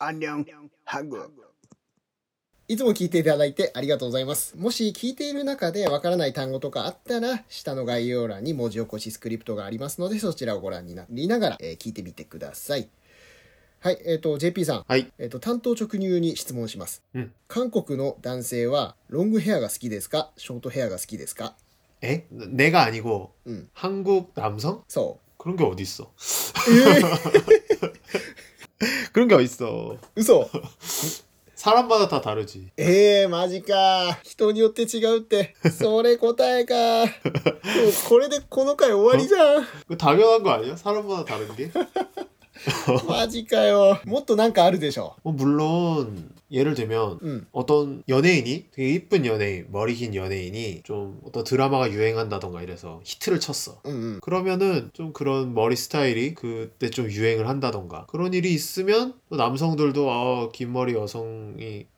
アンニョンハグいつも聞いていただいてありがとうございます。もし聞いている中でわからない単語とかあったら、下の概要欄に文字起こしスクリプトがありますので、そちらをご覧になりながら、えー、聞いてみてください。はい、えっ、ー、と、JP さん。はい。えっ、ー、と、担当直入に質問します。うん。韓国の男性は、ロングヘアが好きですかショートヘアが好きですか 에? 내가 아니고 음. 한국 남성? 서. 그런 게 어디 있어? 그런 게 어디 있어? 웃어. 사람마다 다 다르지. 에 마지까. 人によって違うって. 소레 고다에가. これでこの回終わりじゃん. 당연한 거 아니야? 사람마다 다른 게? マジかよ。もっとなんかあるでしょ。 뭐 뭐 물론 예를 들면 음. 어떤 연예인이 되게 이쁜 연예인 머리 긴 연예인이 좀 어떤 드라마가 유행한다던가 이래서 히트를 쳤어 うんうん。 음, 음. 그러면은 좀 그런 머리 스타일이 그때 좀 유행을 한다던가 그런 일이 있으면 남성들도 아, 긴 머리 여성이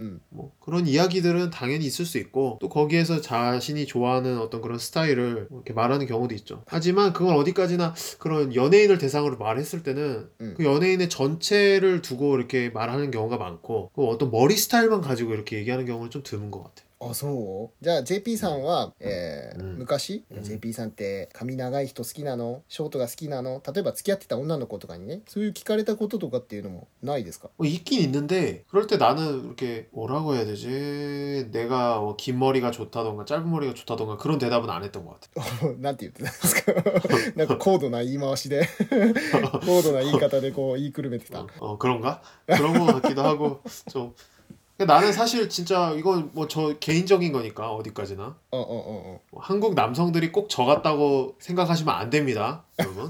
음. 뭐 그런 이야기들은 당연히 있을 수 있고 또 거기에서 자신이 좋아하는 어떤 그런 스타일을 뭐 이렇게 말하는 경우도 있죠. 하지만 그걸 어디까지나 그런 연예인을 대상으로 말했을 때는 음. 그 연예인의 전체를 두고 이렇게 말하는 경우가 많고 그 어떤 머리 스타일만 가지고 이렇게 얘기하는 경우는 좀 드문 것 같아요. あそうじゃあ JP さんは、えーうん、昔、JP さんって髪長い人好きなのショートが好きなの例えば付き合ってた女の子とかにねそういう聞かれたこととかっていうのもないですか있긴있는데그럴때나는이렇게뭐라고해야되지내가뭐긴머리가좋다던가짧은머리가좋다던가그런대답은안했던것같아요なんて言ってたんですか なんか高度な言い回しで 高度な言い方でこう言いくるめてた어그런가그런것같기도하고う。 그러니까 나는 사실 진짜 이건 뭐 저 개인적인 거니까 어디까지나 어, 어, 어, 어. 뭐 한국 남성들이 꼭 저 같다고 생각하시면 안 됩니다. 여러분.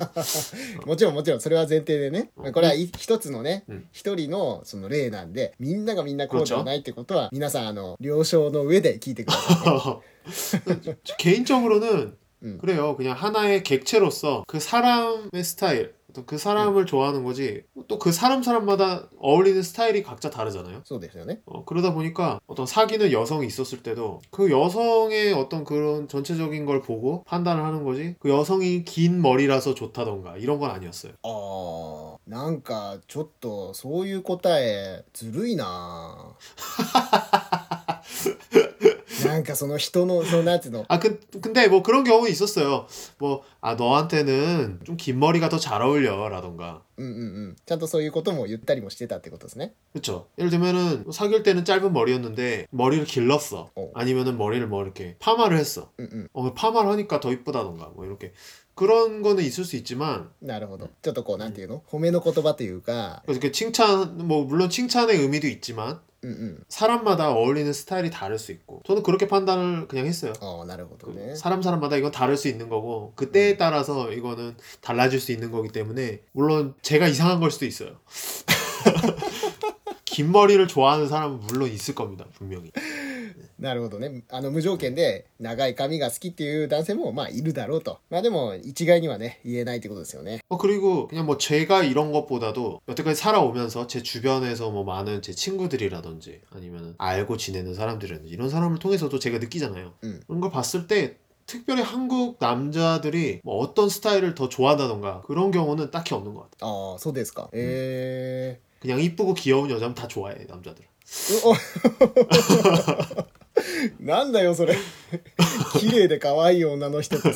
もちろんもちろんそれは前提でねこれは一つのね一人のその例なんでみんながみんなこうじゃないってことは皆さんあの了承の上で聞いてください 어. 네, 음. 그렇죠. 개인적으로는 음. 그래요. 그냥 하나의 객체로서 그 사람의 스타일, 어떤 그 사람을 좋아하는 거지 또 그 사람 사람마다 어울리는 스타일이 각자 다르잖아요. そ 어, 그러다 보니까 어떤 사귀는 여성이 있었을 때도 그 여성의 어떤 그런 전체적인 걸 보고 판단을 하는 거지 그 여성이 긴 머리라서 좋다던가 이런 건 아니었어요. 어... ーなんかちょっとそういう答えずるいな なんかその人のそのなんて아 그, 근데 뭐 그런 경우 있었어요. 뭐 아 너한테는 좀 긴 머리가 더 잘 어울려라던가. 음, 음, 음. んうんちゃんとそういうことも言ったりもしてたってことですね 그렇죠. 예를 들면은 뭐 사귈 때는 짧은 머리였는데 머리를 길렀어. 어. 아니면은 머리를 뭐 이렇게 파마를 했어. 음, 음. うん어 파마를 하니까 더 이쁘다던가 뭐 이렇게 그런 거는 있을 수 있지만 なるほどちょっとこうなんていうの褒めの言葉というか 그, 어, 음. 음. 이렇게 그 칭찬 뭐 물론 칭찬의 의미도 있지만 음, 음, 사람마다 어울리는 스타일이 다를 수 있고 저는 그렇게 판단을 그냥 했어요. 어 나름대로. 그 사람 사람마다 이건 다를 수 있는 거고 그때에 음. 따라서 이거는 달라질 수 있는 거기 때문에 물론 제가 이상한 걸 수도 있어요. 긴 머리를 좋아하는 사람은 물론 있을 겁니다. 분명히. なるほどね。あの、無条件で長い髪が好きっていう男性もまあいるだろうと。まあでも、一概にはね、言えないってことですよね。 아, 뭐, 네, 어, 그리고 그냥 뭐 제가 이런 것보다도 여태까지 살아오면서 제 주변에서 뭐 많은 제 친구들이라든지 아니면 알고 지내는 사람들이라든지 이런 사람을 통해서도 제가 느끼잖아요. 음. 그런 걸 봤을 때 특별히 한국 남자들이 뭐 어떤 스타일을 더 좋아한다던가 그런 경우는 딱히 없는 것 같아요. 아, 어, そうですか. 에... 음. 그냥이쁘고귀여운여자면다좋아해남자들은なんだよそれ綺麗で可愛い女の人っさ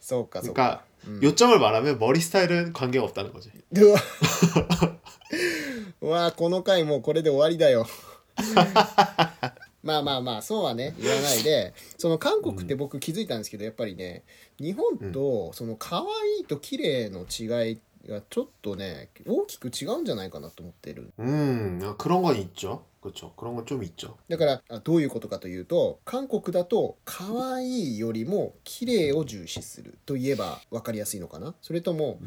そうかそうか그러니까음요점을말하면머리스타일은관계가없다는거지わこの回もうこれで終わりだよまあまあまあそうはね言わないでその韓国って僕気づいたんですけどやっぱりね日本とその可愛いと綺麗の違いっていやちょっとね大きく違うんじゃないかなと思ってる음그런건있죠그ちょ그런건좀있죠だからあどういうことかというと韓国だと可愛いよりも綺麗を重視するといえば分かりやすいのかなそれとも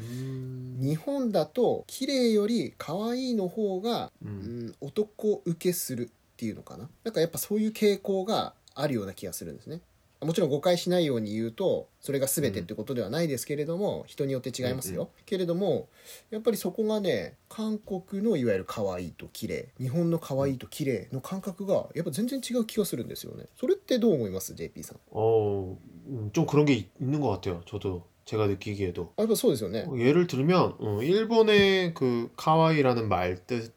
日本だと綺麗より可愛いの方が、うん、男受けするっていうのかななんかやっぱそういう傾向があるような気がするんですねもちろん誤解しないように言うとそれが全てってことではないですけれども、うん、人によって違いますよ、うんうん、けれどもやっぱりそこがね韓国のいわゆる可愛いと綺麗日本の可愛いと綺麗の感覚がやっぱ全然違う気がするんですよねそれってどう思います JP さんあ좀그런게있는것같아요저도제가느끼기에도아그러니까そうですよね예를들면어일본의그카와이라는말뜻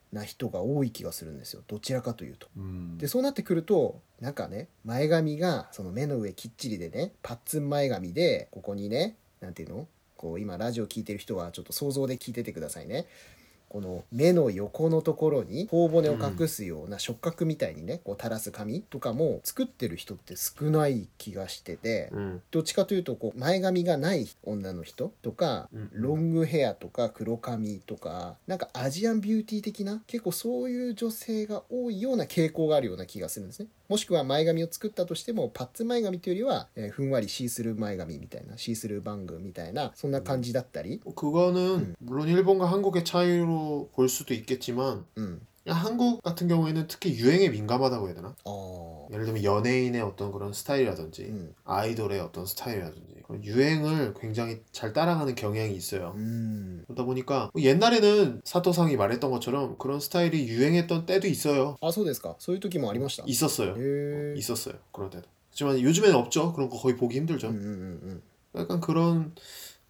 な人が多い気がするんですよどちらかというと。うん、でそうなってくるとなんかね前髪がその目の上きっちりでねパッツン前髪でここにね何て言うのこう今ラジオ聴いてる人はちょっと想像で聞いててくださいね。この目の横のところに頬骨を隠すような触覚みたいにね、こう垂らす紙とかも作ってる人って少ない気がしてて、どっちかというとこう前髪がない女の人とか、ロングヘアとか黒髪とかなんかアジアンビューティー的な結構そういう女性が多いような傾向があるような気がするんですね。もしくは前髪を作ったとしてもパッツ前髪というよりは、えー、ふんわりシースルー前髪みたいなシースルーバングみたいなそんな感じだったり、그거는물론일본과한국의차이로볼수도있겠지만음한국같은경우에는특히유행에민감하다고해야되나어 예를 들면 연예인의 어떤 그런 스타일이라든지 음. 아이돌의 어떤 스타일이라든지 유행을 굉장히 잘 따라가는 경향이 있어요. 음. 그러다 보니까 옛날에는 사토상이 말했던 것처럼 그런 스타일이 유행했던 때도 있어요. 아소데스까? 소유토기만 아리마시다. 있었어요. 예. 있었어요. 그런 때도. 하지만 요즘에는 없죠. 그런 거 거의 보기 힘들죠. 음, 음, 음, 음. 약간 그런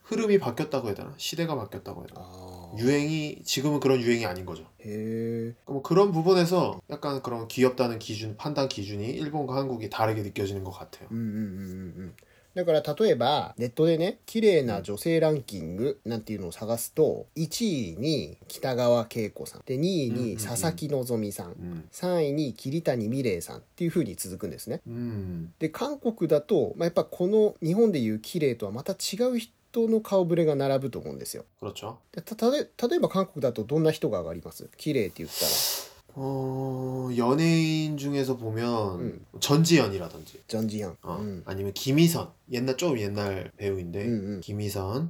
흐름이 바뀌었다고 해야 되나? 시대가 바뀌었다고 해야 되나? 아... 유행이지금은그런유행이아닌거죠예뭐그런부분에서약간그런귀엽다는기준판단기준이일본과한국이다르게느껴지는것같아요음음음だから例えばネットでね綺麗な女性ランキングなんていうのを探すと1位に北川景子さんで2位に佐々木希さん、3位に桐谷美玲さんっていうふうに続くんですね。で韓国だと、まあ、やっぱこの日本でいう綺麗とはまた違う人人の顔ぶれが並ぶと思うんですよ。でたた例えば韓国だとどんな人が上がります綺麗って言ったら。 어, 연예인 중에서 보면 음. 전지현이라든지 전지현 어, 음. 아니면 김희선 옛날 좀 옛날 배우인데 음, 김희선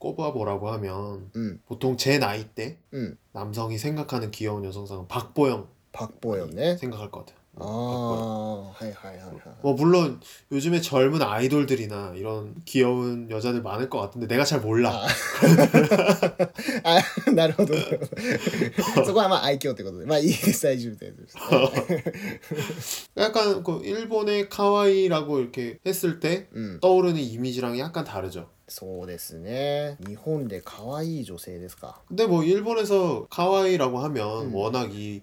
꼽아보라고 하면 음. 보통 제 나이 때 음. 남성이 생각하는 귀여운 여성상은 박보영 박보영 네 생각할 것 같아요. 네, 아, 하이하이하이뭐 물론 요즘에 젊은 아이돌들이나 이런 귀여운 여자들 많을 것 같은데 내가 잘 몰라. 아, 아 나름도. 그건 아마 아이큐ってこ막이 사이즈대. 약간 그 일본의 카와이라고 이렇게 했을 때 음. 떠오르는 이미지랑 약간 다르죠. そうですね日本で可愛い女性ですかでも日本에서可愛いらも하면워낙이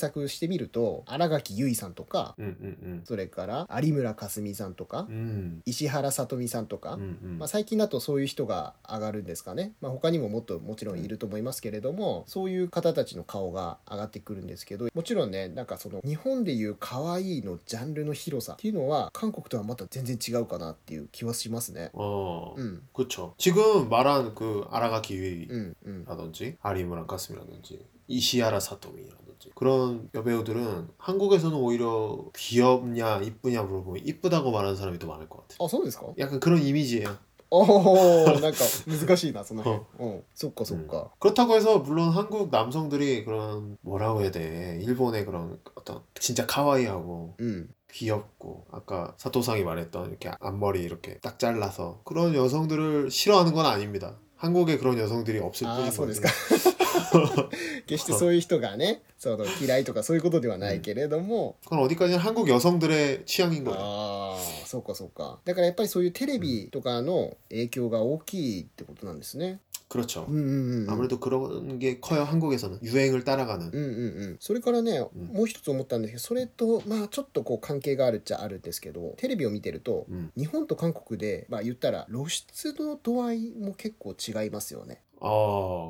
索してみると新垣結衣さんとか、うんうんうん、それから有村架純さんとか、うん、石原さとみさんとか、うんうん、まあ、最近だとそういう人が上がるんですかね、まあ、他にももっともちろんいると思いますけれども、そういう方たちの顔が上がってくるんですけどもちろんねなんかその日本でいう可愛いのジャンルの広さっていうのは韓国とはまた全然違うかなっていう気はしますね。うん、지금말한그아라가키유라든지아리무랑가슴이라든지이시아라사토미라든지 있지 그런 여배우들은 한국에서는 오히려 귀엽냐 이쁘냐 물어보면 이쁘다고 말하는 사람이 더 많을 것 같아. 아, そうですか 약간 그런 이미지예요. 어, 뭔가 難しいな,その 어. 어, そっかそ 어, 어, 어. 음. 그렇다고 해서 물론 한국 남성들이 그런 뭐라고 해야 돼? 일본의 그런 어떤 진짜 카와이하고 음. 귀엽고 아까 사토상이 말했던 이렇게 앞머리 이렇게 딱 잘라서 그런 여성들을 싫어하는 건 아닙니다. 한국에 그런 여성들이 없을 아, 뿐이거든요. 決してそういう人がねその嫌いとかそういうことではないけれども、그건어디까지한국여성들의취향인거ああそうかそうかだからやっぱりそういうテレビとかの影響が大きいってことなんですね그렇죠うんうんうん아무래도그런게커요한국에서는유행을う따라가는んうんうん、それからね、んもう一つ思ったんですけどそれとまあちょっとこう関係があるっちゃあるんですけどテレビを見てると、うん日本と韓国で、まあ、言ったら露出の度合いも結構違いますよねあ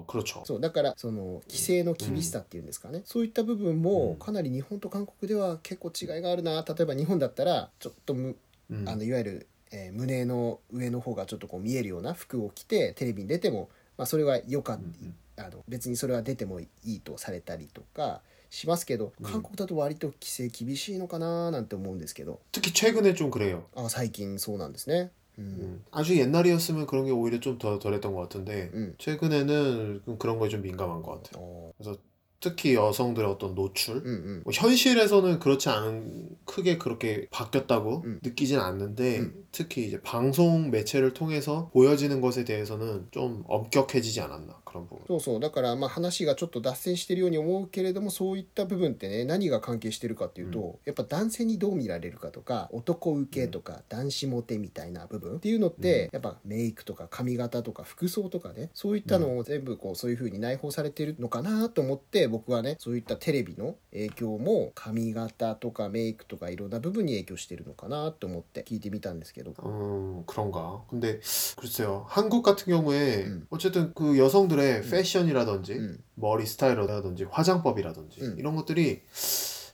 あ、そうだからその規制の厳しさっていうんですかね、そういった部分もかなり日本と韓国では結構違いがあるな例えば日本だったらちょっとむ、うんあのいわゆる、えー胸の上の方がちょっとこう見えるような服を着てテレビに出ても、まあ、それはよかった、うんあの別にそれは出てもいいとされたりとかしますけど韓国だと割と規制厳しいのかななんて思うんですけど특히最近そうなんですね。 음. 아주 옛날이었으면 그런 게 오히려 좀 더 덜했던 것 같은데 음. 최근에는 그런 거에 좀 민감한 것 같아요. 어. 그래서 특히 여성들의 어떤 노출 음, 음. 뭐 현실에서는 그렇지 않은 크게 그렇게 바뀌었다고 음. 느끼진 않는데 음. 특히이제방송매체를통해서보여지는것에대해서는좀엄격해지지않았나그런부분そうそうだからまあ話がちょっと脱線してるように思うけれどもそういった部分ってね何が関係してるかっていうと、やっぱ男性にどう見られるかとか男受けとか、男子モテみたいな部分っていうのって、やっぱメイクとか髪型とか服装とかねそういったのを全部こうそういう風に内包されてるのかなと思って僕はねそういったテレビの影響も髪型とかメイクとかいろんな部分に影響してるのかなと思って聞いてみたんですけど 이러고. 어, 그런가. 근데 글쎄요. 음. 한국 같은 경우에 음. 어쨌든 그 여성들의 음. 패션이라든지 음. 머리 스타일이라든지 화장법이라든지 음. 이런 것들이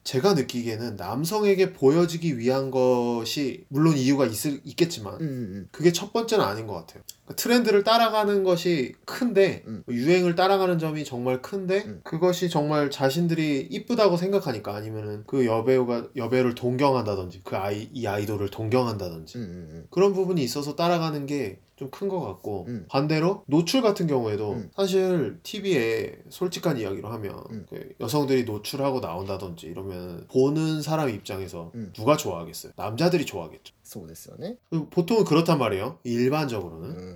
제가 느끼기에는 남성에게 보여지기 위한 것이 물론 이유가 있을, 있겠지만 음, 그게 첫 번째는 아닌 것 같아요. 그 트렌드를 따라가는 것이 큰데 음. 뭐 유행을 따라가는 점이 정말 큰데 음. 그것이 정말 자신들이 이쁘다고 생각하니까 아니면은 그 여배우가 여배우를 동경한다든지 그 아이 이 아이돌을 동경한다든지 음, 음, 음. 그런 부분이 있어서 따라가는 게 좀 큰 것 같고 음. 반대로 노출 같은 경우에도 사실 TV에 솔직한 이야기로 하면 그 여성들이 노출하고 나온다든지 이러면 보는 사람 입장에서 누가 좋아하겠어요 남자들이 좋아하겠죠. 그 보통은 그렇단 말이에요 일반적으로는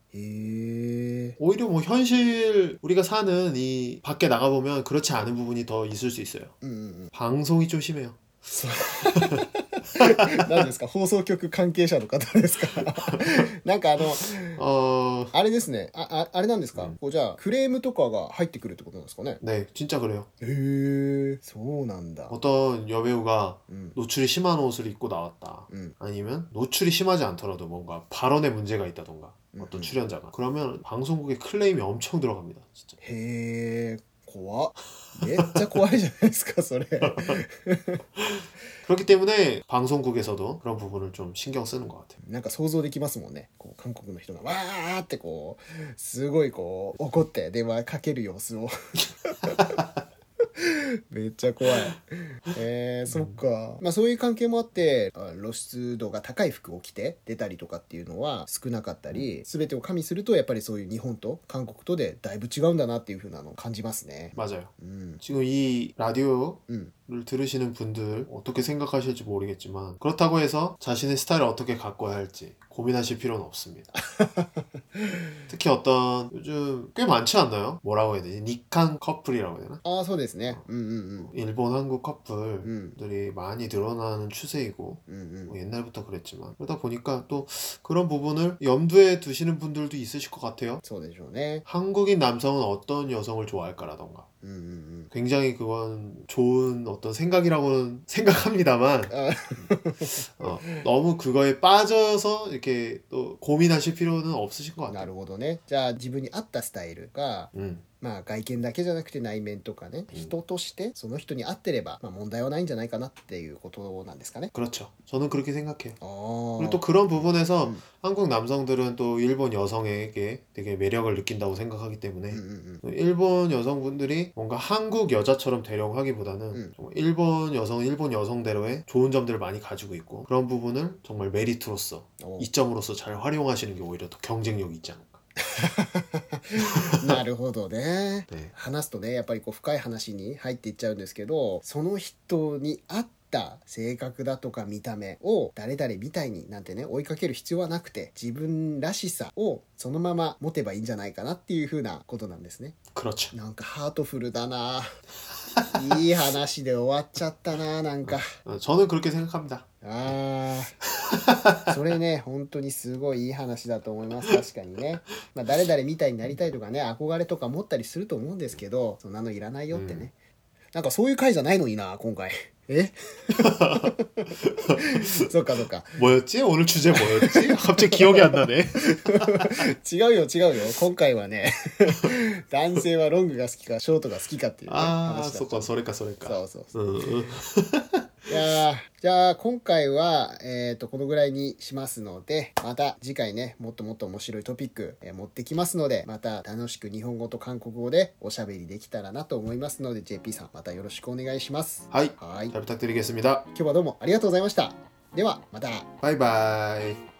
예. 오히려 뭐 현실 우리가 사는 이 밖에 나가보면 그렇지 않은 부분이 더 있을 수 있어요. 음, 음. 음. 방송이 좀 심해요. 何ですか放送局関係者の方ですかなんかあのあれですねああれなんですかこうじゃあクレームとかが入ってくるってことなんですかねね진짜그래요へえそうなんだ어떤여배우가노출이심한옷을입고나왔다 아, 어, 어. 아, 아, 음. 네, 음. 음. 아니면노출이심하지않더라도뭔가발언에문제가있다던가 어떤 음. 출연자가 그러면 방송국에 클레임이 엄청 들어갑니다 진짜 해 고와 め짜고와이いじゃないですかそ 예? 그렇기 때문에 방송국에서도 그런 부분을 좀 신경 쓰는 것 같아요. なんか想像できますもんね。こう韓国の人がわーってこうすごいこう怒って電話かける様子を めっちゃ怖い。えー、そっか。まあそういう関係もあって、露出度が高い服を着て出たりとかっていうのは少なかったり、全てを加味するとやっぱりそういう日本と韓国とでだいぶ違うんだなっていうふうなのを感じますね。맞아 요。 うん。ラデ이オうん。를 들으시는 분들 어떻게 생각하실지 모르겠지만 그렇다고 해서 자신의 스타일을 어떻게 가꿔야 할지 고민하실 필요는 없습니다. 특히 어떤 요즘 꽤 많지 않나요? 뭐라고 해야 되지? 니칸 커플이라고 해야 되나? 아, そうですね. 어. 음, 음, 음. 일본 한국 커플들이 음. 많이 늘어나는 추세이고 음, 음. 뭐 옛날부터 그랬지만 그러다 보니까 또 그런 부분을 염두에 두시는 분들도 있으실 것 같아요. そうでし 한국인 남성은 어떤 여성을 좋아할까라던가. 음, 음. 굉장히 그건 좋은 어떤 생각이라고는 생각합니다만 아. 어, 너무 그거에 빠져서 이렇게 또 고민하실 필요는 없으신 것 같아요. るほどねじゃあ自分に合ったスタイまあ、外見だけじゃなくて内面とかね、人としてその人に合ってれば、まあ、問題はないんじゃないかなっていうことなんですかね. 그렇죠. 저는 그렇게 생각해요. 어... 그리고 또 그런 부분에서 음. 한국 남성들은 또 일본 여성에게 되게 매력을 느낀다고 생각하기 때문에 음, 음, 음. 일본 여성분들이 뭔가 한국 여자처럼 되려고 하기보다는 음. 일본 여성 일본 여성대로의 좋은 점들을 많이 가지고 있고 그런 부분을 정말 메리트로서 오. 어. 이점으로서 잘 활용하시는 게 오히려 더 경쟁력이 있잖아요. なるほどねね話すとねやっぱりこう深い話に入っていっちゃうんですけどその人に合った性格だとか見た目を誰々みたいになんてね追いかける必要はなくて自分らしさをそのまま持てばいいんじゃないかなっていう風なことなんですね。クロちゃんなんかハートフルだな いい話で終わっちゃったななんか저는그렇게생각합니다ああそれね本当にすごいいい話だと思います確かにね、まあ、誰々みたいになりたいとかね憧れとか持ったりすると思うんですけどそんなのいらないよってね、うん、なんかそういう回じゃないのにな今回。예그러니까그러니까뭐였지오늘주제뭐였지갑자기기억이안나네 違うよ違うよ今回はね男性はロングが好きかショートが好きかっていう、ね、ああ、そっか、それか、それか。そうそうそう。いやじゃあ今回は、えっ、ー、と、このぐらいにしますので、また次回ね、もっともっと面白いトピック、えー、持ってきますので、また楽しく日本語と韓国語でおしゃべりできたらなと思いますので、JP さんまたよろしくお願いします。はい。はい。食べたてるゲスミだ。今日はどうもありがとうございました。では、また。バイバイ。